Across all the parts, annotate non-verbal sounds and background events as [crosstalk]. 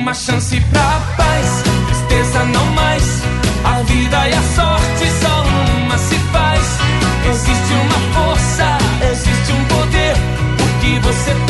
Uma chance pra paz, tristeza não mais. A vida e a sorte só uma se faz. Existe uma força, existe um poder. Porque você tem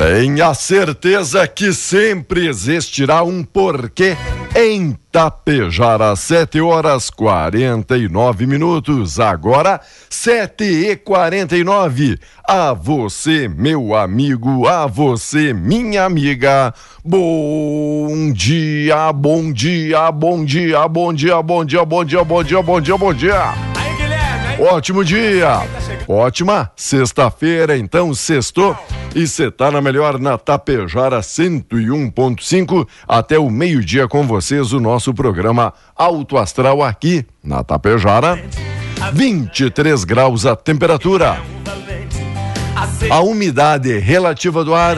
Tenha certeza que sempre existirá um porquê em Tapejara, 7 horas 49 minutos. Agora, 7 e 49. A você, meu amigo, a você, minha amiga. Bom dia, bom dia, bom dia, bom dia, bom dia, bom dia, bom dia, bom dia, bom dia. Ótimo dia! Ótima sexta-feira, então, sextou. E você tá na melhor na Tapejara 101.5 até o meio-dia com vocês, o nosso programa Alto Astral aqui na Tapejara. 23 graus a temperatura. A umidade relativa do ar,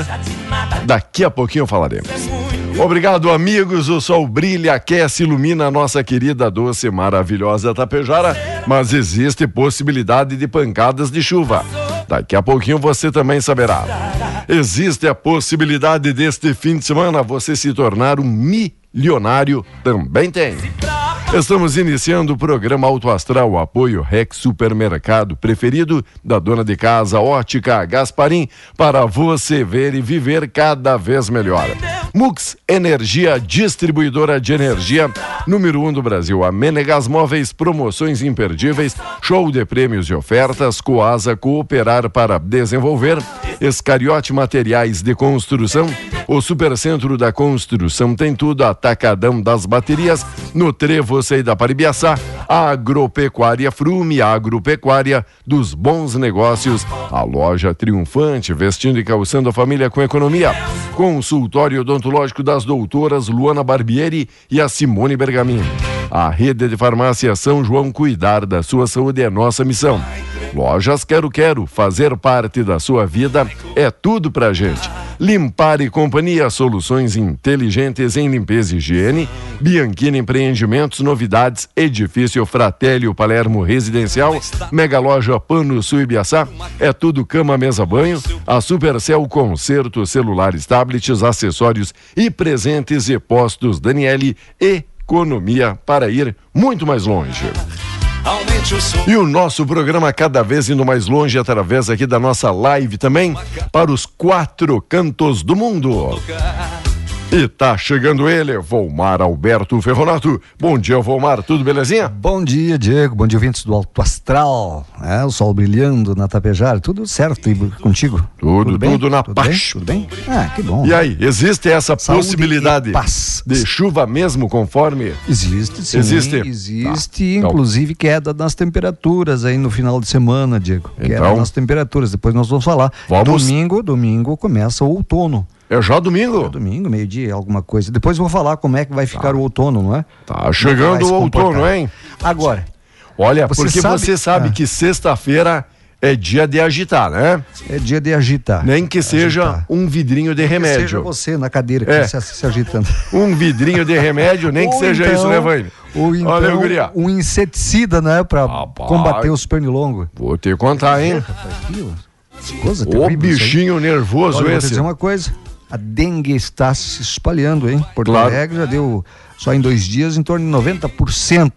daqui a pouquinho falaremos. Obrigado, amigos. O sol brilha, aquece, ilumina a nossa querida, doce, maravilhosa Tapejara, mas existe possibilidade de pancadas de chuva. Daqui a pouquinho você também saberá. Existe a possibilidade deste fim de semana você se tornar um milionário? Também tem. Estamos iniciando o programa Auto Astral, apoio Rex Supermercado, preferido da dona de casa Ótica Gasparim, para você ver e viver cada vez melhor. Mux Energia, distribuidora de energia, número um do Brasil. A Menegas Móveis, promoções imperdíveis, show de prêmios e ofertas, Coasa Cooperar para desenvolver, Escariote Materiais de Construção, o Supercentro da Construção tem tudo, Atacadão das Baterias, no Trevo Sei da Paribiaçá, Agropecuária Frume, Agropecuária dos Bons Negócios, a loja triunfante, vestindo e calçando a família com economia. Consultório odontológico das doutoras Luana Barbieri e a Simone Bergamin. A rede de farmácia São João cuidar da sua saúde é nossa missão. Lojas Quero Quero, fazer parte da sua vida é tudo pra gente. Limpar e Companhia, soluções inteligentes em limpeza e higiene. Bianchini Empreendimentos, novidades, edifício Fratélio Palermo Residencial. Mega Loja Pano Sul Ibiaçá, é tudo cama, mesa, banho. A Supercell Concerto, celulares, tablets, acessórios e presentes e postos Daniele, economia para ir muito mais longe. E o nosso programa cada vez indo mais longe através aqui da nossa live também para os quatro cantos do mundo. E tá chegando ele, Volmar Alberto Ferronato. Bom dia, Volmar, tudo belezinha? Bom dia, Diego. Bom dia, ouvintes do Alto Astral. É, o sol brilhando na Tapejara. Tudo certo e contigo? Tudo, bem? tudo na tudo paz. Bem? Tudo bem? Ah, que bom. E aí, existe essa Saúde possibilidade de chuva mesmo conforme? Existe, sim. Existe? Existe, Tá. inclusive queda nas temperaturas aí no final de semana, Diego. Queda Então? nas temperaturas. Depois nós vamos falar. Vamos- Domingo, domingo começa o outono. É já domingo? Domingo, meio-dia, alguma coisa. Depois vou falar como é que vai ficar o outono, não é? Tá chegando o outono, hein? Agora, Olha, Você porque sabe- você sabe Ah. que sexta-feira é dia de agitar, né? é dia de agitar. Nem que seja Agitar. um vidrinho de Que seja remédio. você na cadeira que É. se, se agitando. [laughs] Um vidrinho de remédio, nem que seja então- isso, né, Vane? Ou então Olha, guria. um inseticida, né? Pra Rapaz. combater os pernilongos. Vou te contar, hein? Que coisa aí. bichinho nervoso Olha, eu vou te esse. dizer uma coisa. A dengue está se espalhando, hein? Porto Claro. Alegre já deu, só em dois dias, em torno de 90%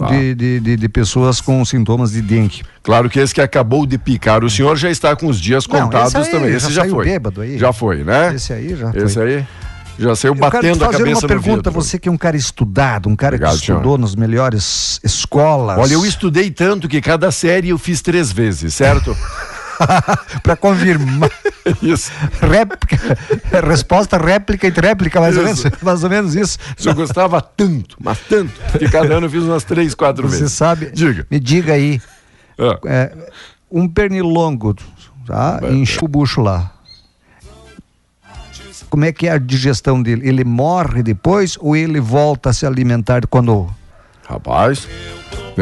Ah. de, de, de, de pessoas com sintomas de dengue. Claro que esse que acabou de picar, o senhor já está com os dias Não, contados esse aí também. já Esse já saiu foi. bêbado aí. Já foi, né? Esse aí já Esse foi. aí já saiu Eu quero te batendo a fazer cabeça uma no pergunta, vidro. você que é um cara estudado, um cara Obrigado, que estudou nas melhores escolas. Olha, eu estudei tanto que cada série eu fiz três vezes, certo? [laughs] [laughs] para confirmar. [laughs] Isso. réplica, resposta réplica e réplica, mais ou menos, mais ou menos isso. Se eu gostava tanto, mas tanto, que cada ano eu fiz umas três, quatro Você vezes. sabe? Diga. Me diga aí, Ah, é, um pernilongo, tá? Enche o bucho lá. Como é que é a digestão dele? Ele morre depois ou ele volta a se alimentar quando rapaz,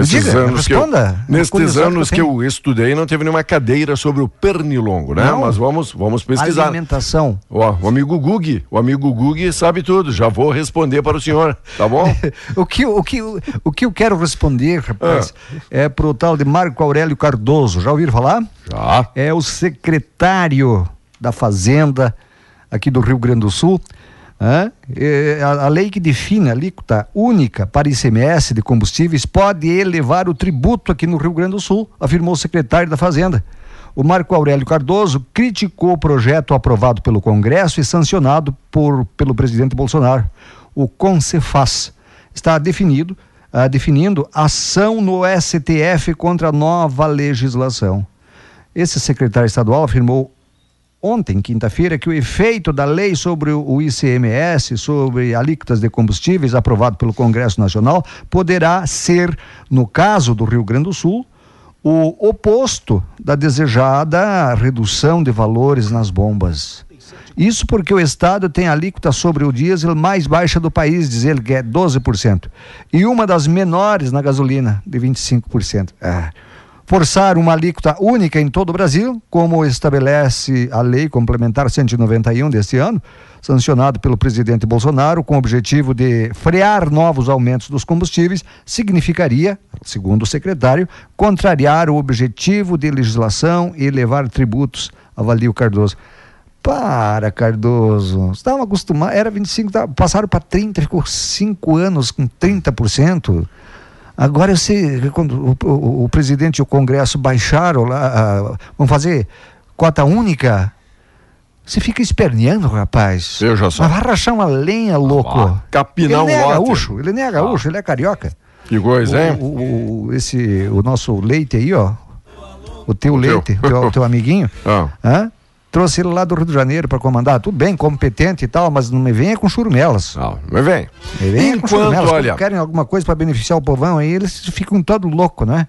nesses Diga, anos que eu, responda. Curiosidade anos que que eu eu estudei não teve nenhuma cadeira sobre o pernilongo, né? Não. Mas vamos, vamos pesquisar. alimentação? Ó, o amigo Gug, o amigo Gug sabe tudo, já vou responder para o senhor, tá bom? [laughs] O que, o, que, o que eu quero responder, rapaz, Ah. é pro tal de Marco Aurélio Cardoso. Já ouviram falar? Já. é o secretário da Fazenda aqui do Rio Grande do Sul. A, a lei que define a alíquota única para ICMS de combustíveis pode elevar o tributo aqui no Rio Grande do Sul, afirmou o secretário da Fazenda. O Marco Aurélio Cardoso criticou o projeto aprovado pelo Congresso e sancionado por, pelo presidente Bolsonaro. O CONCEFAS está definido, ah, definindo ação no STF contra a nova legislação. Esse secretário estadual afirmou ontem, quinta-feira, que o efeito da lei sobre o ICMS, sobre alíquotas de combustíveis, aprovado pelo Congresso Nacional, poderá ser, no caso do Rio Grande do Sul, o oposto da desejada redução de valores nas bombas. Isso porque o Estado tem a alíquota sobre o diesel mais baixa do país, diz ele que é 12%, e uma das menores na gasolina, de 25%. Ah forçar uma alíquota única em todo o Brasil, como estabelece a Lei Complementar 191 deste ano, sancionado pelo presidente Bolsonaro, com o objetivo de frear novos aumentos dos combustíveis, significaria, segundo o secretário, contrariar o objetivo de legislação e elevar tributos, avalia o Cardoso. Para, Cardoso. Estavam acostumados, era 25, tá, passaram para 30, ficou 5 anos com 30%. Agora eu sei que quando o, o- o presidente e o Congresso baixaram lá, ah, vão fazer cota única. Você fica esperneando, rapaz. Veja só. Mas vai rachar uma lenha, louco. Ah, capinar ele nem é lote. gaúcho, ele nem é gaúcho, ele é carioca. Que coisa, O, hein? o- o- esse, o nosso leite aí, ó. O teu teu. leite, o teu, teu [laughs] amiguinho. Ah. hã? Trouxe ele lá do Rio de Janeiro para comandar. Tudo bem, competente e tal, mas não me venha com churumelas. Não, mas vem. Me venha com Enquanto, churumelas. olha, Quando querem alguma coisa para beneficiar o povão aí, eles ficam todo louco, né?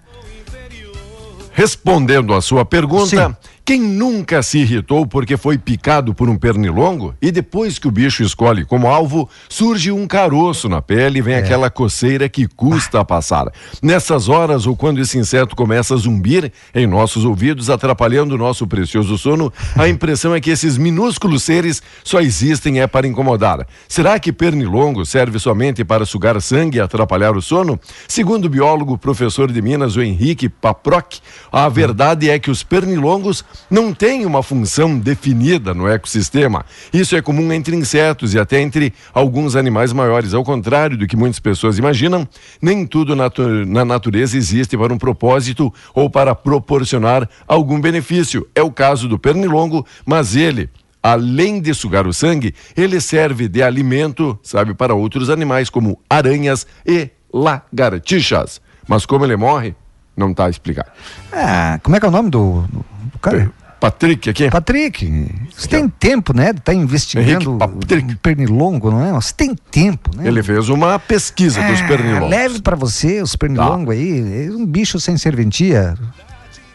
respondendo a sua pergunta, Sim. Quem nunca se irritou porque foi picado por um pernilongo e depois que o bicho escolhe como alvo, surge um caroço na pele e vem É. aquela coceira que custa passar. Nessas horas ou quando esse inseto começa a zumbir em nossos ouvidos, atrapalhando o nosso precioso sono, a impressão é que esses minúsculos seres só existem é para incomodar. Será que pernilongo serve somente para sugar sangue e atrapalhar o sono? Segundo o biólogo professor de Minas, o Henrique Paproc, a verdade é que os pernilongos não têm uma função definida no ecossistema. Isso é comum entre insetos e até entre alguns animais maiores. Ao contrário do que muitas pessoas imaginam, nem tudo na natureza existe para um propósito ou para proporcionar algum benefício. É o caso do pernilongo, mas ele além de sugar o sangue, ele serve de alimento, sabe, para outros animais como aranhas e lagartixas. Mas como ele morre, não está explicado. Ah, como é que é o nome do, do cara? Patrick aqui. Patrick, você tem tempo, né? De estar tá investigando o pernilongo, não é? Você tem tempo, né? Ele fez uma pesquisa ah, dos pernilongos. Leve para você os pernilongos tá. aí. É um bicho sem serventia.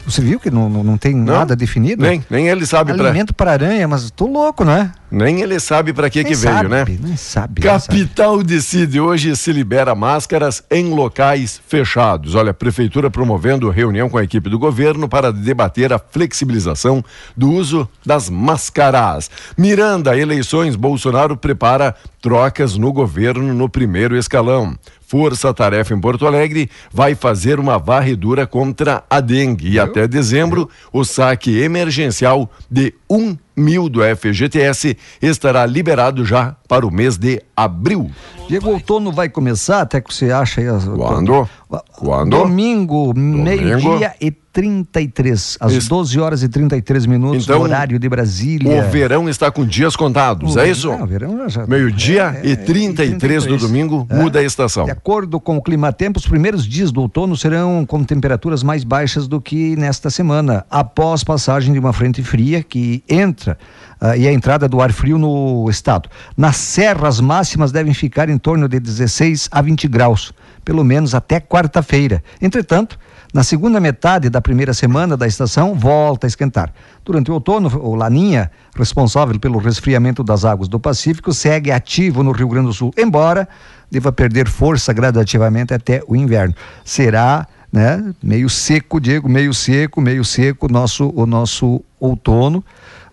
Você viu que não, não, não tem não, nada definido? Nem, nem ele sabe Alimento para aranha, mas tô louco, né? Nem ele sabe para que que veio, né? Nem sabe. Capital sabe. decide hoje se libera máscaras em locais fechados. Olha, a prefeitura promovendo reunião com a equipe do governo para debater a flexibilização do uso das máscaras. Miranda, eleições, Bolsonaro prepara trocas no governo no primeiro escalão. Força Tarefa em Porto Alegre vai fazer uma varredura contra a dengue e até dezembro o saque emergencial de um mil do FGTS estará liberado já para o mês de abril. Diego, outono vai começar, até que você acha aí. Quando? Quando? Domingo, Domingo. meio-dia e 33, às isso. 12 horas e 33 minutos, então, horário de Brasília. O verão está com dias contados, o, é isso? o verão já. Meio-dia é, e 33, e 33 do domingo, é. muda a estação. De acordo com o clima-tempo, os primeiros dias do outono serão com temperaturas mais baixas do que nesta semana, após passagem de uma frente fria que entra uh, e a entrada do ar frio no estado. Nas serras máximas devem ficar em torno de 16 a 20 graus, pelo menos até quarta-feira. Entretanto, na segunda metade da primeira semana da estação, volta a esquentar. Durante o outono, o Laninha, responsável pelo resfriamento das águas do Pacífico, segue ativo no Rio Grande do Sul, embora deva perder força gradativamente até o inverno. Será né, meio seco, Diego, meio seco, meio seco nosso, o nosso outono.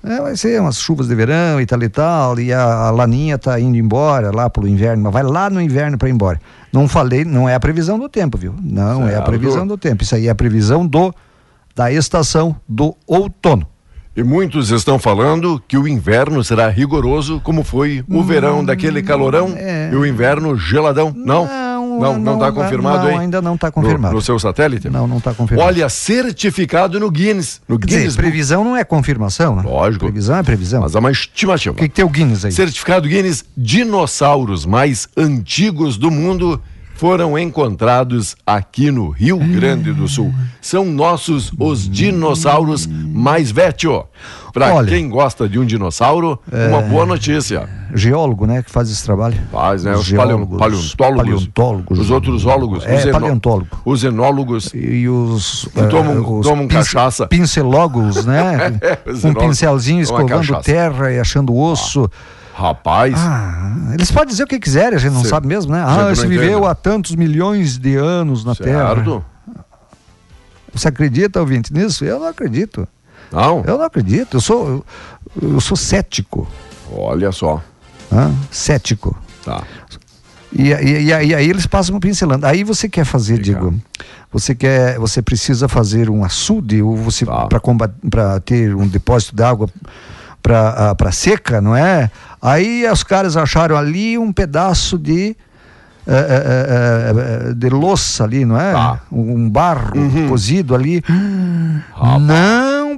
É, vai ser umas chuvas de verão e tal e tal, e a, a laninha tá indo embora lá pelo inverno, mas vai lá no inverno para ir embora. Não falei, não é a previsão do tempo, viu? Não certo. é a previsão do tempo. Isso aí é a previsão do da estação do outono. E muitos estão falando que o inverno será rigoroso, como foi o hum, verão daquele calorão é... e o inverno geladão. Não? Não, não está confirmado, não, ainda não está confirmado. No, no, seu satélite? Não, não está confirmado. Olha, certificado no Guinness. No Quer Guinness. Dizer, previsão não é confirmação, né? Lógico. Previsão é previsão. Mas é uma estimativa. O que, que tem o Guinness aí? Certificado Guinness, dinossauros mais antigos do mundo foram encontrados aqui no Rio Grande do Sul. São nossos os dinossauros mais velhos. Para quem gosta de um dinossauro, é... uma boa notícia. Geólogo, né, que faz esse trabalho. Faz, né? Os, os paleontólogos, paleontólogos, os outros ólogos, é, os paleontólogo. Os enólogos e, os que tomam, uh, os tomam cachaça. Pincelólogos, né? [laughs] Com um pincelzinho escovando terra e achando osso. Ah. Rapaz. Ah, eles podem dizer o que quiserem, a gente não Cê, sabe mesmo, né? Ah, você viveu há tantos milhões de anos na certo. Terra. Você acredita, ouvinte, nisso? Eu não acredito. Não? Eu não acredito. Eu sou, eu, eu sou cético. Olha só. Ah, cético. Tá. E, e, e, aí eles passam pincelando. Aí você quer fazer, Legal. digo, você quer, você precisa fazer um açude ou você tá. para ter um depósito d'água para uh, seca, não é? Aí os caras acharam ali um pedaço de é, é, é, de louça ali, não é? Tá. Um barro uhum. cozido ali. Não,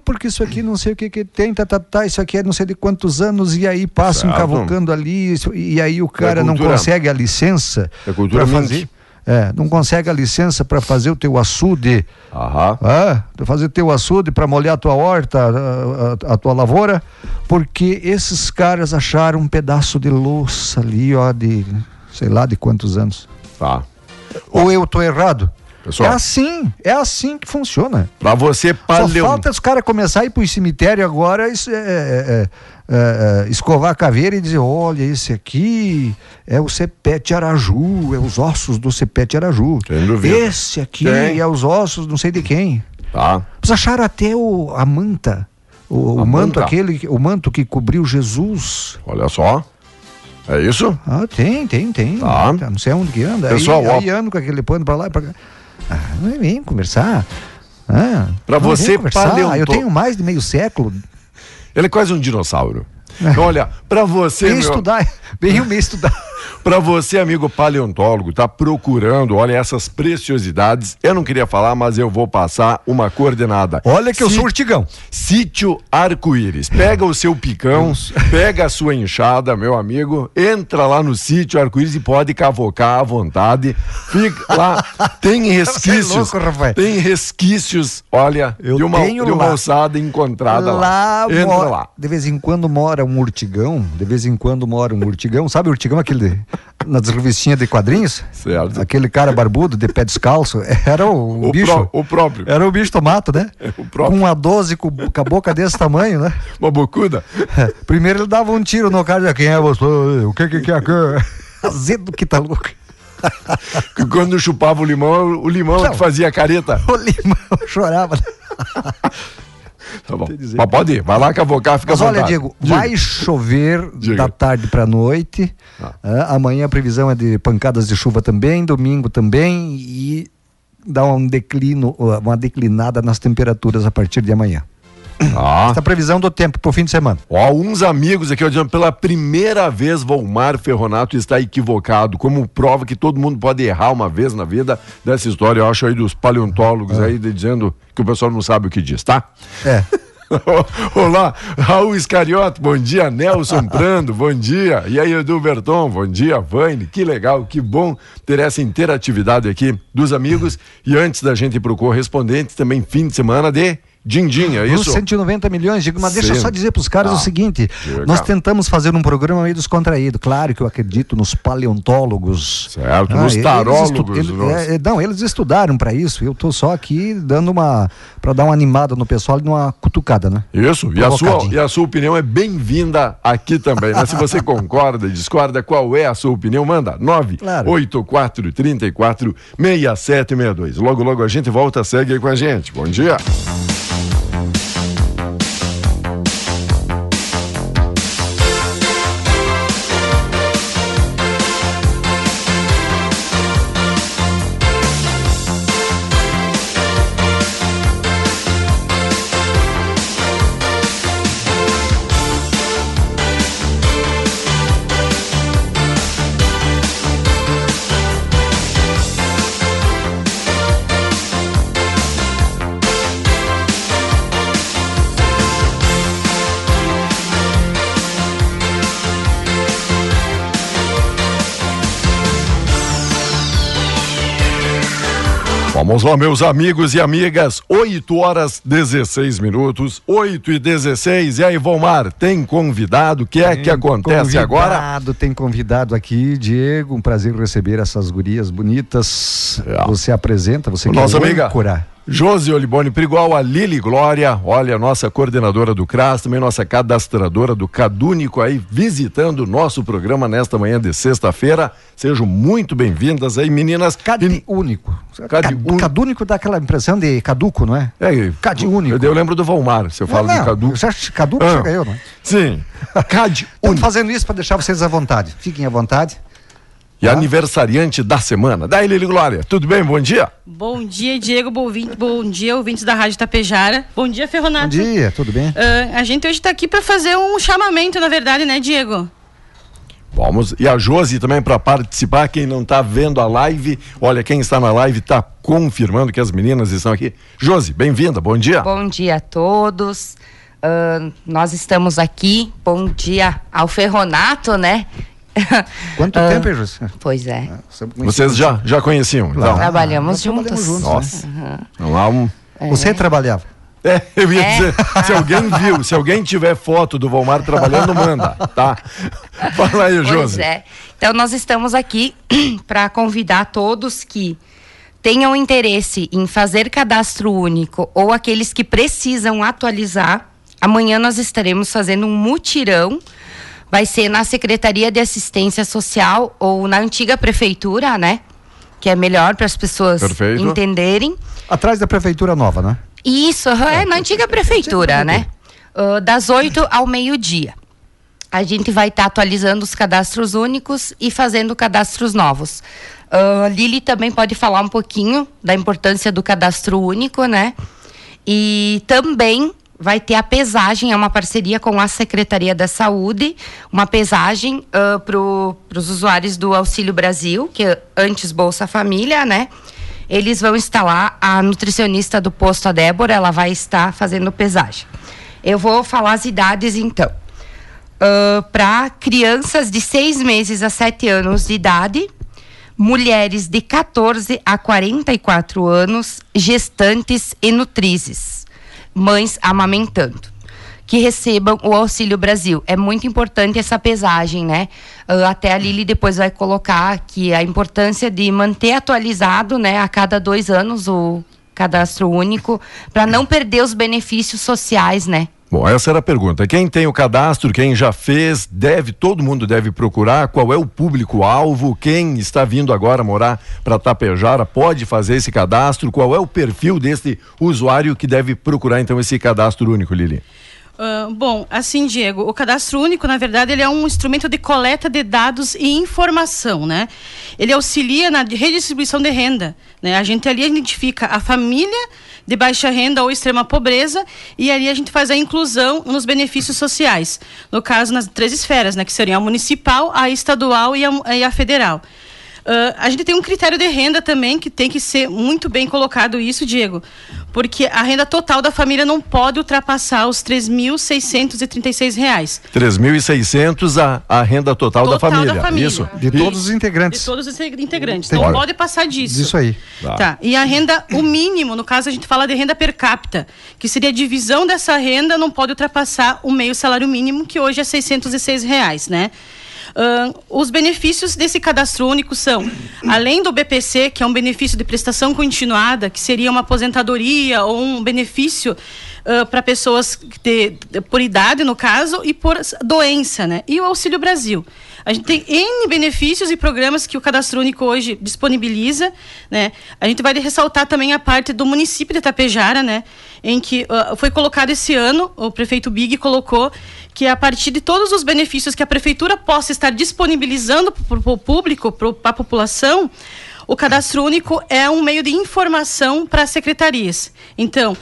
porque isso aqui não sei o que, que tem, tá, tá, tá, isso aqui é não sei de quantos anos, e aí passam certo. cavocando ali, e aí o cara não consegue a licença para fazer. É, não consegue a licença para fazer o teu açude. Aham. É, fazer o teu açude para molhar a tua horta, a, a, a, tua lavoura, porque esses caras acharam um pedaço de louça ali, ó, de sei lá de quantos anos. Tá. Ou eu tô errado? Pessoal, é assim, é assim que funciona. Para você paleo... Só falta os caras começar a ir pro cemitério agora isso é, é, é, é, escovar a caveira e dizer, olha, esse aqui é o cepete araju, é os ossos do cepete araju. Esse aqui Tem. é os ossos não sei de quem. Tá. Vocês acharam até o, a manta, o, o manto manta. aquele, o manto que cobriu Jesus. Olha só. É isso? Ah, tem, tem, tem. Tá. Não sei onde que anda. Pessoal, aí, aí ando com aquele pano pra lá e pra cá. Ah, não é vem conversar. Ah, Pra vamos você, paleonto- Eu tenho mais de meio século. Ele é quase um dinossauro. [laughs] Olha, pra você, Vem meu, estudar, [laughs] vem me estudar. Pra você, amigo paleontólogo, tá procurando, olha, essas preciosidades. Eu não queria falar, mas eu vou passar uma coordenada. Olha que eu sou urtigão. Sítio Arco-Íris. Pega o seu picão, pega a sua enxada, meu amigo, entra lá no sítio Arco-Íris e pode cavocar à vontade. Fica lá, tem [laughs] resquícios. louco, Rafael. tem resquícios, olha, Eu de uma, tenho de uma lá. ossada encontrada lá. Lá Entra mora- lá. De vez em quando mora um urtigão, de vez em quando mora um urtigão. Sabe o urtigão aquele de- nas revistinhas de quadrinhos? Certo. Aquele cara barbudo de pé descalço. [laughs] Era o, O, bicho. pró- o próprio. Era o bicho tomato, né? o próprio. Com uma 12 com, com a boca desse tamanho, né? [laughs] Uma bocuda. Primeiro ele dava um tiro no cara, quem é você? O que que que é? que é?" [laughs] Azedo que tá louco. Que quando chupava o limão, o limão é Não. que fazia careta. O limão chorava. Tá bom. [laughs] Mas pode ir, vai lá cavocar, fica Mas olha. Diego, Diga. vai chover Diga. da tarde para noite. Ah, amanhã a previsão é de pancadas de chuva também, domingo também e dá um declino, uma declinada nas temperaturas a partir de amanhã. Ah. É previsão do tempo pro fim de semana. Ó, uns amigos aqui, ó, dizendo, pela primeira vez, Volmar Ferronato está equivocado, como prova que todo mundo pode errar uma vez na vida dessa história, eu acho aí dos paleontólogos aí, de- dizendo que o pessoal não sabe o que diz, tá? É. [laughs] Olá, Raul Iscariote, bom dia, Nelson Prando, bom dia. E aí, Edu Berton, bom dia, Vane, que legal, que bom ter essa interatividade aqui dos amigos. E antes da gente ir pro correspondente, também fim de semana de Dindim, é isso? 190 milhões, digo, mas deixa eu só Sim. dizer para os caras Ah, o seguinte: nós tentamos fazer um programa meio descontraído. Claro que eu acredito nos paleontólogos. Certo, Ah, nos eles tarólogos, estu- ele- nos- é, não, eles estudaram para isso. Eu tô só aqui dando uma. para dar uma animada no pessoal e uma cutucada, né? Isso, e a, sua, e a sua opinião é bem-vinda aqui também, né? Se você [laughs] concorda, discorda, qual é a sua opinião? Manda 984 34 6762. Logo, logo a gente volta, segue aí com a gente. Bom dia. Vamos lá, meus amigos e amigas. 8 horas 16 minutos, 8 e 16. E aí, Volmar, tem convidado? O que é que acontece agora? Convidado, Tem convidado aqui, Diego. Um prazer receber essas gurias bonitas. É. Você apresenta, você que Nossa é amiga âncora. Josi Olibone Prigual, a Lili Glória, olha, nossa coordenadora do CRAS, também nossa cadastradora do Cadúnico aí, visitando o nosso programa nesta manhã de sexta-feira. Sejam muito bem-vindas aí, meninas. Cade único. Cade Cad- único. Cadúnico dá aquela impressão de caduco, não é? É, Cade único. Eu, eu lembro do Valmar, você fala não, do Cadu. Você acha que caduco Ah. chega eu, não é? Sim, [laughs] Cade Estamos único. fazendo isso para deixar vocês à vontade. Fiquem à vontade. E aniversariante da semana. Daí, Lili Glória, tudo bem? Bom dia. Bom dia, Diego. Bom, bom dia, ouvintes da Rádio Tapejara. Bom dia, Ferronato. Bom dia, tudo bem? Ah, a gente hoje está aqui para fazer um chamamento, na verdade, né, Diego? Vamos. E a Josi também para participar. Quem não está vendo a live, olha, quem está na live está confirmando que as meninas estão aqui. Josi, bem-vinda, bom dia. Bom dia a todos. Ahn, nós estamos aqui. Bom dia ao Ferronato, né? [laughs] Quanto Ah, tempo, hein, José? Pois é. Vocês já, já conheciam, então? Trabalhamos nós trabalhamos juntos. juntos, Nossa. Não há um. Você trabalhava? É, eu ia É. dizer, se alguém viu, se alguém tiver foto do Valmar trabalhando, manda, tá? Fala aí, Pois Josi. é. Então nós estamos aqui [clears throat] para convidar todos que tenham interesse em fazer cadastro único ou aqueles que precisam atualizar. Amanhã nós estaremos fazendo um mutirão. Vai ser na Secretaria de Assistência Social ou na antiga prefeitura, né? Que é melhor para as pessoas Perfeito. entenderem. Atrás da prefeitura nova, né? Isso, aham, é na antiga prefeitura, né? Ah, das 8 ao meio-dia. A gente vai estar atualizando os cadastros únicos e fazendo cadastros novos. Ah, Lili também pode falar um pouquinho da importância do cadastro único, né? E também vai ter a pesagem, é uma parceria com a Secretaria da Saúde, uma pesagem uh, para os usuários do Auxílio Brasil, que antes Bolsa Família, né? Eles vão instalar a nutricionista do posto, a Débora, ela vai estar fazendo pesagem. Eu vou falar as idades então. Uh, para crianças de 6 meses a 7 anos de idade, mulheres de 14 a 44 anos, gestantes e nutrizes, mães amamentando que recebam o Auxílio Brasil. É muito importante essa pesagem, né? Uh, até a Lili depois vai colocar que a importância de manter atualizado, né, a cada dois anos o cadastro único, para não perder os benefícios sociais, né? Bom, essa era a pergunta. Quem tem o cadastro, quem já fez, deve, todo mundo deve procurar. Qual é o público-alvo? Quem está vindo agora morar para Tapejara pode fazer esse cadastro? Qual é o perfil desse usuário que deve procurar então esse cadastro único, Lili? Uh, bom, assim, Diego, o cadastro único, na verdade, ele é um instrumento de coleta de dados e informação, né? Ele auxilia na redistribuição de renda, né? A gente ali identifica a família de baixa renda ou extrema pobreza e ali a gente faz a inclusão nos benefícios sociais. No caso, nas três esferas, né? Que seriam a municipal, a estadual e a, e a federal. Uh, a gente tem um critério de renda também que tem que ser muito bem colocado isso, Diego, porque a renda total da família não pode ultrapassar os 3.636 reais. 3.600 a, a renda total, total da, família. da, família. Isso. De todos os integrantes. De todos os integrantes. Tem não pode passar disso. Isso aí. Tá. tá. E a renda, o mínimo, no caso a gente fala de renda per capita, que seria a divisão dessa renda, não pode ultrapassar o meio salário mínimo, que hoje é 606 reais, né? Uh, os benefícios desse cadastro único são, além do BPC, que é um benefício de prestação continuada, que seria uma aposentadoria ou um benefício uh, para pessoas de, por idade, no caso, e por doença, né? E o Auxílio Brasil. A gente tem N benefícios e programas que o Cadastro Único hoje disponibiliza, né? A gente vai ressaltar também a parte do município de Itapejara, né? Em que uh, foi colocado esse ano, o prefeito Big colocou que a partir de todos os benefícios que a prefeitura possa estar disponibilizando para o público, para a população, o cadastro único é um meio de informação para as secretarias. Então,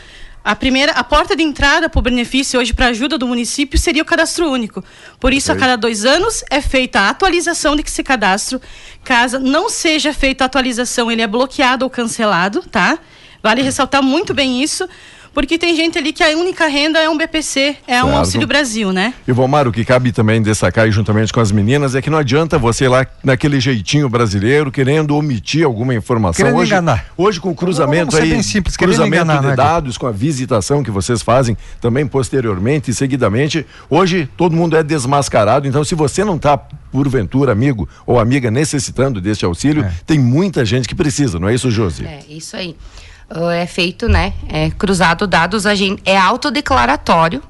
a primeira, a porta de entrada para o benefício hoje para ajuda do município seria o cadastro único. Por isso, a cada dois anos é feita a atualização de esse cadastro. Caso não seja feita a atualização, ele é bloqueado ou cancelado, tá? Vale ressaltar muito bem isso, porque tem gente ali que a única renda é um BPC, é certo. um Auxílio Brasil, né? E Vomar, o que cabe também destacar juntamente com as meninas é que não adianta você ir lá naquele jeitinho brasileiro querendo omitir alguma informação. Querendo hoje, enganar. Hoje com o cruzamento aí, bem simples, cruzamento enganar, de né, dados, com a visitação que vocês fazem também posteriormente e seguidamente, hoje todo mundo é desmascarado, então se você não está porventura, amigo ou amiga necessitando deste auxílio, é. tem muita gente que precisa, não é isso, Josi? É, isso aí. Ah, é feito, né? É cruzado dados, a gente é autodeclaratório.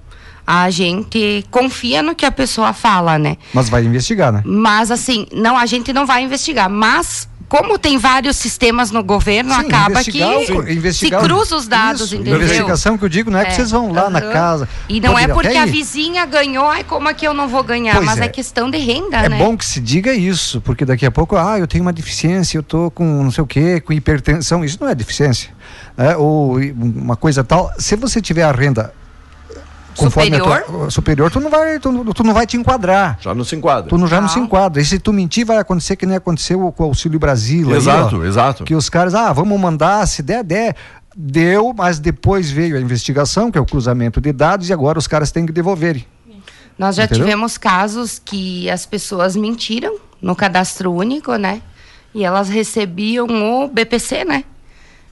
A gente confia no que a pessoa fala, né? Mas vai investigar, né? Mas assim, não, a gente não vai investigar, mas como tem vários sistemas no governo, sim, acaba que o, se cruza os dados, isso, entendeu? Investigação que eu digo não é, é. que vocês vão lá uhum. na casa. E não é porque a vizinha ganhou, ai, como é que eu não vou ganhar? Mas é. é. questão de renda, é né? É bom que se diga isso, porque daqui a pouco, ah, eu tenho uma deficiência, eu tô com não sei o quê, com hipertensão. Isso não é deficiência é, ou uma coisa tal, se você tiver a renda superior, tua, superior tu não vai tu, tu, não vai te enquadrar. Já não se enquadra. Tu não, já não se enquadra. E se tu mentir vai acontecer que nem aconteceu com o Auxílio Brasil. Exato, aí, ó, exato. Que os caras, ah, vamos mandar, se der, der. Deu, mas depois veio a investigação, que é o cruzamento de dados, e agora os caras têm que devolverem. Nós já Entendeu? tivemos casos que as pessoas mentiram no cadastro único, né? E elas recebiam o BPC, né?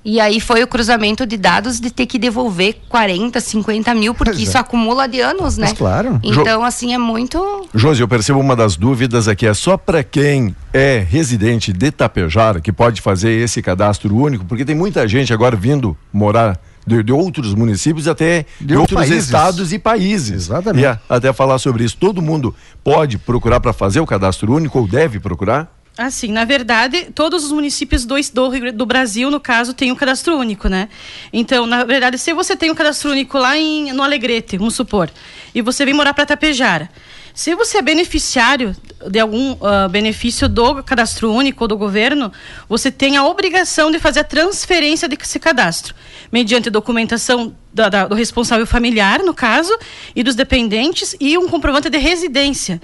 E aí foi o cruzamento de dados de ter que devolver 40, 50 mil, porque isso acumula de anos, né? Mas claro. Então, jo... assim, é muito. Josi, eu percebo uma das dúvidas aqui, é só para quem é residente de Tapejara que pode fazer esse cadastro único, porque tem muita gente agora vindo morar de, de, outros municípios até de, de outros países. estados e países. Exatamente. E até falar sobre isso, todo mundo pode procurar para fazer o cadastro único ou deve procurar? Assim, na verdade, todos os municípios do, do, do, Brasil, no caso, têm um cadastro único, né? Então, na verdade, se você tem um cadastro único lá em, no Alegrete, vamos supor, e você vem morar para Tapejara, se você é beneficiário de algum uh, benefício do cadastro único ou do governo, você tem a obrigação de fazer a transferência desse cadastro, mediante documentação da, da, do responsável familiar, no caso, e dos dependentes, e um comprovante de residência.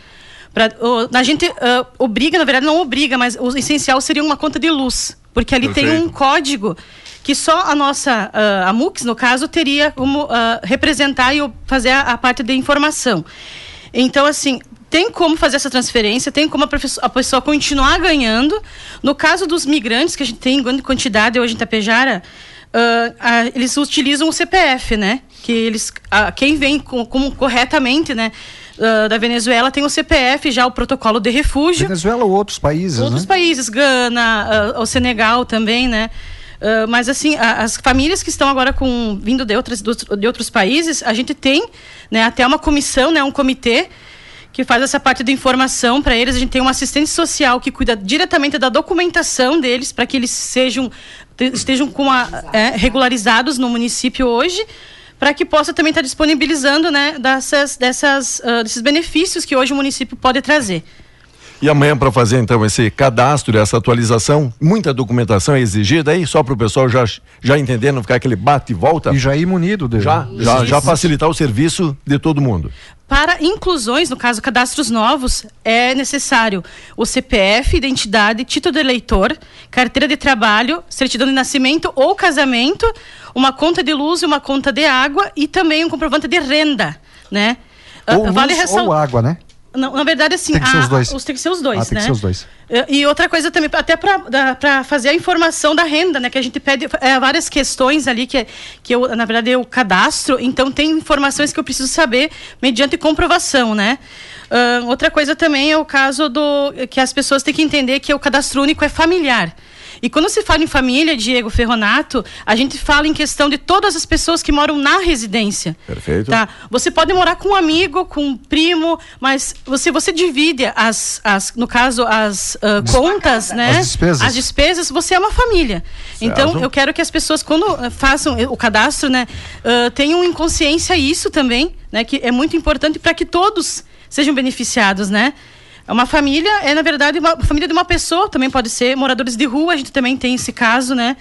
Pra, a gente uh, obriga, na verdade, não obriga, mas o essencial seria uma conta de luz, porque ali Perfeito. tem um código que só a nossa, uh, a MUX, no caso, teria como uh, representar e fazer a, a, parte de informação. Então, assim, tem como fazer essa transferência, tem como a, a, pessoa continuar ganhando. No caso dos migrantes, que a gente tem em grande quantidade hoje em Tapejara, uh, eles utilizam o CPF, né? Que eles, quem vem com, com, corretamente, né? Uh, da Venezuela tem o CPF, já o protocolo de refúgio. Venezuela ou outros países, Outros né? países, Gana, uh, o Senegal também, né? Uh, mas assim, a, as famílias que estão agora com vindo de, outras, de outros países, a gente tem né, até uma comissão, né, um comitê que faz essa parte da informação para eles. A gente tem um assistente social que cuida diretamente da documentação deles para que eles sejam estejam com a, é, regularizados no município hoje para que possa também estar disponibilizando né, dessas, dessas, uh, desses benefícios que hoje o município pode trazer. E amanhã para fazer então esse cadastro, essa atualização, muita documentação é exigida aí, só para o pessoal já, já entender, não ficar aquele bate e volta. E já ir munido. De... Já, já, já facilitar o serviço de todo mundo. Para inclusões, no caso cadastros novos, é necessário o CPF, identidade, título de eleitor, carteira de trabalho, certidão de nascimento ou casamento, uma conta de luz e uma conta de água e também um comprovante de renda, né? Ou vale luz ressal... ou água, né? Não, na verdade, assim. Tem que ser os dois. Os, tem que ser os dois, ah, tem né? que ser os dois. E outra coisa também, até para fazer a informação da renda, né? Que a gente pede é, várias questões ali, que, que eu, na verdade, eu cadastro, então tem informações que eu preciso saber mediante comprovação, né? Uh, outra coisa também é o caso do que as pessoas têm que entender que o cadastro único é familiar. E quando se fala em família, Diego Ferronato, a gente fala em questão de todas as pessoas que moram na residência. Perfeito. Tá? Você pode morar com um amigo, com um primo, mas você, você divide as, as no caso, as uh, contas, né? As despesas. As despesas, você é uma família. Certo. Então, eu quero que as pessoas, quando façam o cadastro, né, uh, tenham em consciência isso também, né? Que é muito importante para que todos sejam beneficiados, né? É uma família, é na verdade uma família de uma pessoa, também pode ser moradores de rua, a gente também tem esse caso, né?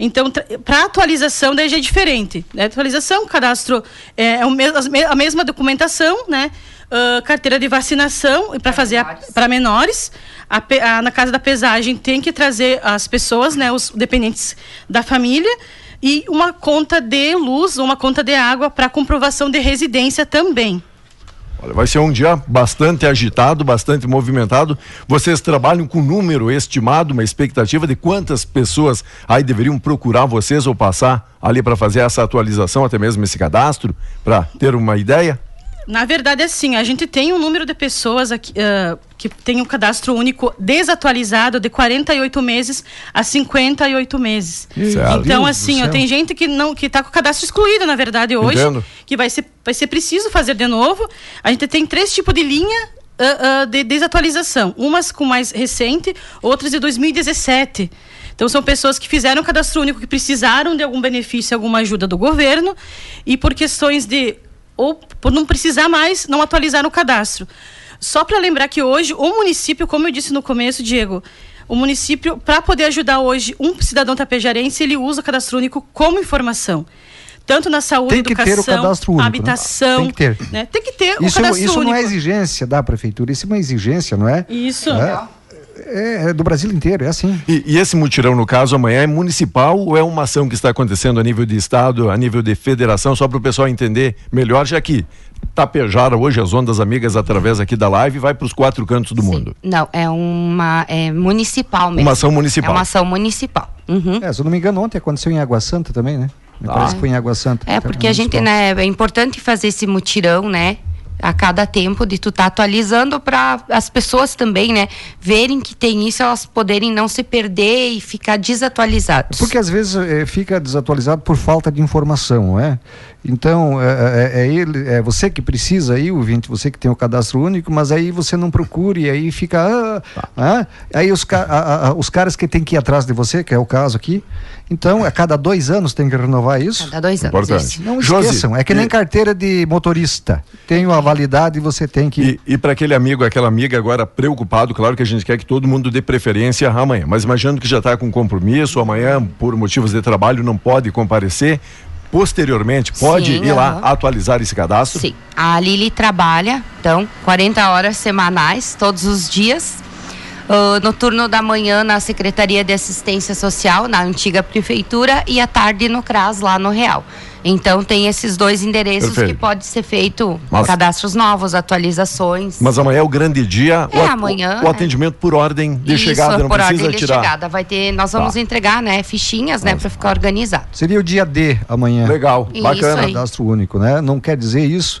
Então, para atualização, daí já é diferente. Né? Atualização, cadastro é, é a mesma documentação, né? Uh, carteira de vacinação para fazer para menores. A, a, na casa da pesagem tem que trazer as pessoas, né? Os dependentes da família e uma conta de luz, uma conta de água para comprovação de residência também. Olha, vai ser um dia bastante agitado, bastante movimentado. Vocês trabalham com número estimado, uma expectativa de quantas pessoas aí deveriam procurar vocês ou passar ali para fazer essa atualização, até mesmo esse cadastro, para ter uma ideia? Na verdade, assim, a gente tem um número de pessoas aqui, uh, que tem um cadastro único desatualizado de 48 meses a 58 meses. Certo. Então, assim, ó, tem gente que não que está com o cadastro excluído, na verdade, hoje, Entendo. que vai ser, vai ser preciso fazer de novo. A gente tem três tipos de linha uh, uh, de desatualização. Umas com mais recente, outras de 2017. Então são pessoas que fizeram cadastro único, que precisaram de algum benefício, alguma ajuda do governo, e por questões de ou por não precisar mais, não atualizar o cadastro. Só para lembrar que hoje o município, como eu disse no começo, Diego, o município, para poder ajudar hoje um cidadão tapejarense, ele usa o cadastro único como informação. Tanto na saúde, Tem que educação, ter o cadastro único, né? habitação. Né? Tem que ter. Né? Tem que ter isso, o cadastro isso único. não é exigência da prefeitura, isso é uma exigência, não é? Isso. É. É, é, do Brasil inteiro, é assim. E, e, esse mutirão, no caso, amanhã é municipal ou é uma ação que está acontecendo a nível de estado, a nível de federação, só para o pessoal entender melhor, já que Tapejara hoje as ondas amigas através aqui da live vai para os quatro cantos do Sim. mundo. Não, é uma é municipal mesmo. Uma ação municipal. É uma ação municipal. Uhum. É, se eu não me engano, ontem aconteceu em Água Santa também, né? Me ah. parece que foi em Água Santa. É, porque a gente, né, é importante fazer esse mutirão, né? A cada tempo de tu estar tá atualizando para as pessoas também, né, verem que tem isso, elas poderem não se perder e ficar desatualizados. Porque às vezes é, fica desatualizado por falta de informação, não é? Então, é, é, é, ele, é você que precisa aí, ouvinte, você que tem o cadastro único, mas aí você não procura e aí fica. Ah, tá. ah, aí os, a, a, os caras que tem que ir atrás de você, que é o caso aqui, então, a cada dois anos tem que renovar isso? Cada dois anos. Importante. Não esqueçam, é que nem carteira de motorista. Tem uma validade você tem que. E, e para aquele amigo, aquela amiga agora preocupado, claro que a gente quer que todo mundo dê preferência amanhã, mas imaginando que já está com compromisso, amanhã, por motivos de trabalho, não pode comparecer. Posteriormente, pode Sim, ir lá atualizar esse cadastro? Sim. A Lili trabalha, então, 40 horas semanais, todos os dias. Ah, no turno da manhã na Secretaria de Assistência Social, na antiga prefeitura, e à tarde no CRAS, lá no Real. Então tem esses dois endereços Perfeito. que pode ser feito Mas- cadastros novos, atualizações. Mas amanhã é o grande dia, É, o, at- amanhã, o é. atendimento por ordem de Isso, chegada, não por precisa ordem de tirar. chegada. Vai ter, nós vamos Tá. entregar, né, fichinhas, né, para ficar organizado. Seria o dia D amanhã. Legal, Isso bacana. aí. Cadastro único, né? Não quer dizer isso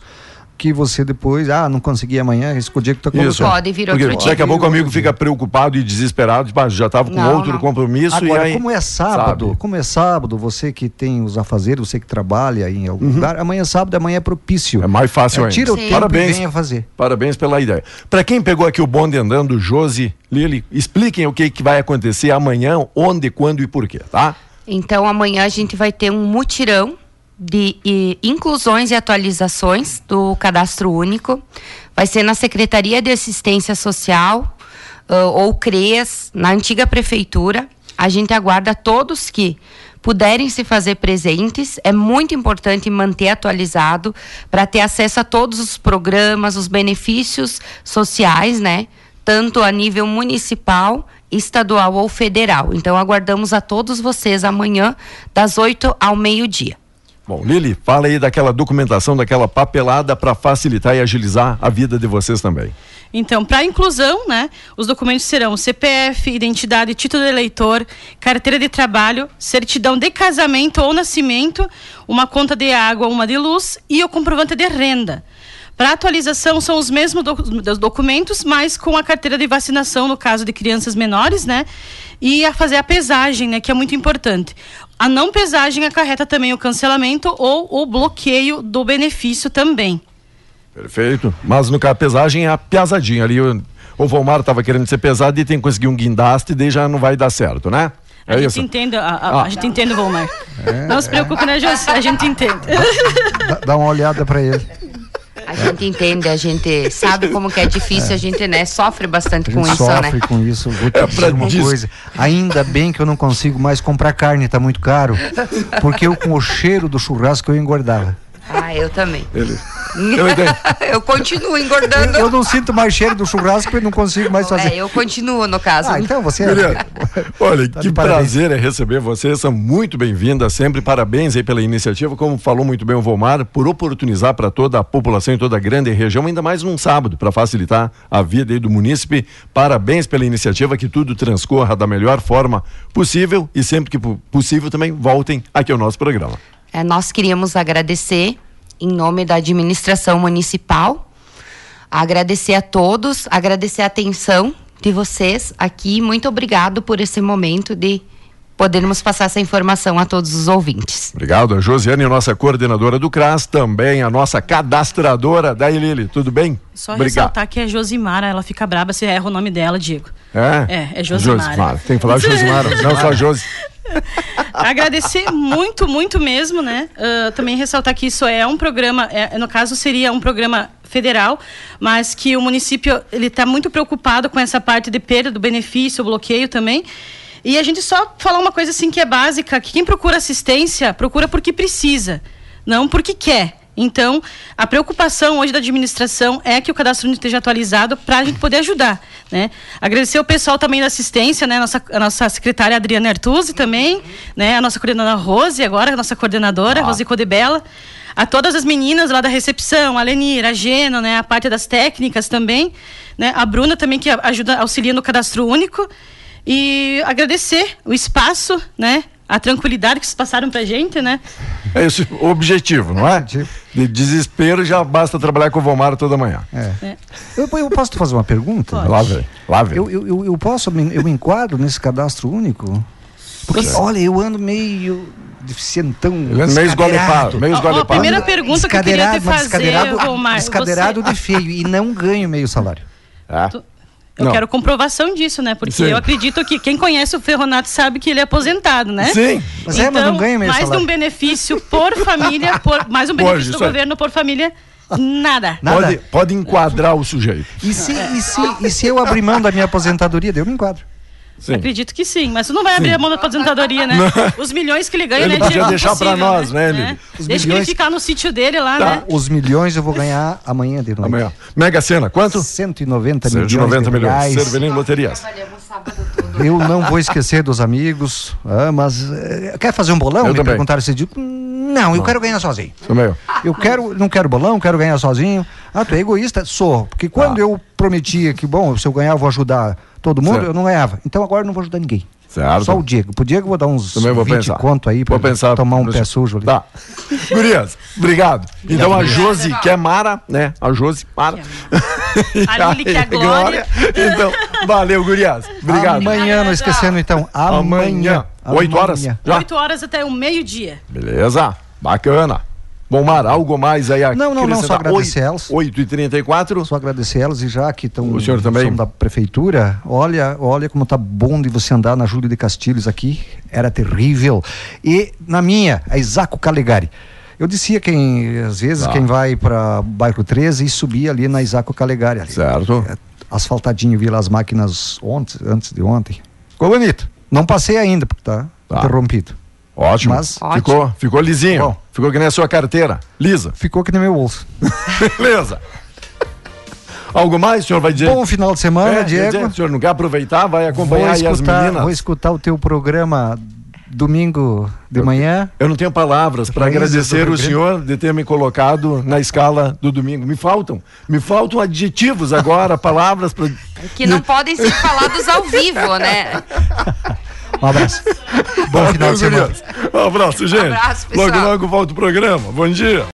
que você depois, ah, não consegui amanhã, esse é o dia que tá Isso. colocando. Pode vir Porque outro dia. daqui a pouco o amigo fica preocupado e desesperado, tipo, ah, já estava com Não, outro não. compromisso Agora, e aí. como é sábado, sabe? como é sábado, você que tem os afazeres, você que trabalha em algum lugar, amanhã é sábado, amanhã é propício. Uhum. É mais fácil É, ainda. Tira o Sim. tempo Parabéns. e venha fazer. Parabéns pela ideia. Para quem pegou aqui o bonde andando, Josi, Lili, expliquem o que, que vai acontecer amanhã, onde, quando e por quê, tá? Então amanhã a gente vai ter um mutirão de inclusões e atualizações do cadastro único. Vai ser na Secretaria de Assistência Social ah, ou CREAS, na antiga prefeitura. A gente aguarda todos que puderem se fazer presentes. É muito importante manter atualizado para ter acesso a todos os programas, os benefícios sociais, né? Tanto a nível municipal, estadual ou federal. Então aguardamos a todos vocês amanhã, das 8 ao meio-dia. Bom, Lili, fala aí daquela documentação, daquela papelada para facilitar e agilizar a vida de vocês também. Então, para inclusão, né, os documentos serão CPF, identidade, título de eleitor, carteira de trabalho, certidão de casamento ou nascimento, uma conta de água, uma de luz e o comprovante de renda. Para atualização são os mesmos doc- dos documentos, mas com a carteira de vacinação no caso de crianças menores, né? E a fazer a pesagem, né, que é muito importante. A não pesagem acarreta também o cancelamento ou o bloqueio do benefício também. Perfeito. Mas no caso, a pesagem é a piazadinha ali. O, o Volmar estava querendo ser pesado e tem que conseguir um guindaste e daí já não vai dar certo, né? A É gente isso. entende, a, a- Ah. a gente entende, Volmar. Não se preocupe, né, Josi? A gente entende. Dá, dá uma olhada para ele. A gente entende, a gente sabe como que é difícil, a gente né, sofre bastante A com gente isso, sofre né? com isso. Vou te É dizer uma disso. coisa. Ainda bem que eu não consigo mais comprar carne, tá muito caro. Porque eu com o cheiro do churrasco eu engordava. Ah, eu também. Ele. Eu eu [laughs] continuo Eu, engordando. eu não sinto mais cheiro do churrasco e não consigo mais fazer. É, eu continuo no caso. Ah, então você Guria, [laughs] Olha, Tá que prazer é receber vocês, são muito bem-vindas sempre, parabéns aí pela iniciativa, como falou muito bem o Volmar, por oportunizar para toda a população e toda a grande região, ainda mais num sábado, para facilitar a vida aí do munícipe, parabéns pela iniciativa, que tudo transcorra da melhor forma possível e sempre que po- possível também voltem aqui ao nosso programa. É, nós queríamos agradecer, em nome da administração municipal, agradecer a todos, agradecer a atenção de vocês aqui. Muito obrigado por esse momento de podermos passar essa informação a todos os ouvintes. Obrigado, a Josiane, nossa coordenadora do CRAS, também a nossa cadastradora, daí Lili, tudo bem? Só Obrigado. ressaltar que é Josimara, ela fica braba se erra o nome dela, Diego. É? É, é Josimara. Tem que falar [laughs] Josimara, não só Josi. [laughs] Agradecer muito, muito mesmo, né? Ah, também ressaltar que isso é um programa, é, no caso seria um programa federal, mas que o município ele está muito preocupado com essa parte de perda do benefício, bloqueio também. E a gente só falar uma coisa assim que é básica, que quem procura assistência procura porque precisa, não porque quer. Então, a preocupação hoje da administração é que o cadastro único esteja atualizado para a gente poder ajudar, né? Agradecer o pessoal também da assistência, né? Nossa, a nossa secretária Adriana Artuzzi também, né? A nossa coordenadora Rose, agora a nossa coordenadora, Rose Codebella. A todas as meninas lá da recepção, a Lenir, a Gena, né? A parte das técnicas também, né? A Bruna também que ajuda, auxilia no cadastro único. E agradecer o espaço, né? A tranquilidade que vocês passaram pra gente, né? É esse o objetivo, não é? De desespero já basta trabalhar com o Vomar toda manhã. É. Eu, eu posso te fazer uma pergunta? Lá vem, lá vem. Eu, eu, eu, posso, me- eu me enquadro nesse cadastro único? Porque, olha, eu ando meio deficientão. Meio esgolepado, meio ó, a esgolepado. primeira pergunta que eu queria te fazer, descadeirado, Omar, descadeirado você- de feio e não ganho meio salário. É. Eu Não. quero comprovação disso, né? Porque Sim. eu acredito que quem conhece o Ferronato sabe que ele é aposentado, né? Sim. Mas é, mas não ganha meio mais salário. um benefício por família, por, mais um benefício do isso aí. governo por família Nada. Nada. Pode, pode enquadrar o sujeito. E se, e, se, e se eu abrir mão da minha aposentadoria, eu me enquadro. Sim. Acredito que sim, mas tu não vai abrir a mão da aposentadoria, né? Os milhões que ele ganha, Ele né? podia deixar pra Impossível, nós, né, Lili? Os Deixa milhões- ele ficar no sítio dele lá, Tá. né? Os milhões eu vou ganhar amanhã de noite. Amanhã. Mega Sena, quanto? 190 milhões 190 de milhões. Cervelim Loterias. Eu não vou esquecer dos amigos, ah, mas eh, quer fazer um bolão? Eu Me também. perguntaram esse dia. Não, eu quero ganhar sozinho. Isso mesmo. Eu quero, não quero bolão, quero ganhar sozinho. Ah, tu é egoísta? Sou. Porque quando Ah. eu prometia que, bom, se eu ganhar eu vou ajudar todo mundo, Certo. eu não ganhava. Então agora eu não vou ajudar ninguém. Certo. Só o Diego. Pro Diego eu vou dar uns Também vou 20 pensar. conto aí pra Vou pensar. tomar um pé sujo ali. Tá. Gurias, obrigado. Então a Josi, que é Mara, né? A Josi, Mara. A Lili, que é [laughs] Glória. Então, valeu, Gurias. Obrigado. Amanhã, não esquecendo então. Amanhã. Amanhã. Oito horas? Já? 8 horas até o meio-dia. Beleza. Bacana. Bom, Mara, algo mais aí a Não, não, não, só agradecer elas. 8 e 34 Só agradecer elas e já que estão O senhor também? são da prefeitura, olha, olha como tá bom de você andar na Júlio de Castilhos aqui, era terrível. E na minha, a Isaco Calegari. Eu dizia quem, às vezes, Tá. quem vai para bairro 13 e subir ali na Isaco Calegari. Ali. Certo. É, asfaltadinho, vi lá as máquinas ontem, antes de ontem. Ficou bonito. Não passei ainda, porque tá, Tá. interrompido. Ótimo. Mas- ficou, ficou lisinho. Bom. Ficou que nem a sua carteira. Lisa. Ficou que nem meu bolso. [laughs] Beleza. [laughs] Algo mais, o senhor vai dizer? Bom final de semana, É, Diego. Diego, O senhor não quer aproveitar? Vai acompanhar vou aí as escutar, meninas? Vou escutar o teu programa domingo de manhã. Eu não tenho palavras para do agradecer o senhor de ter me colocado na escala do domingo. Me faltam, me faltam adjetivos agora, [laughs] palavras para Que não podem ser falados ao vivo, né? Um abraço. Bom final de semana. Um abraço, gente. abraço, pessoal. logo, logo volta o programa. Bom dia.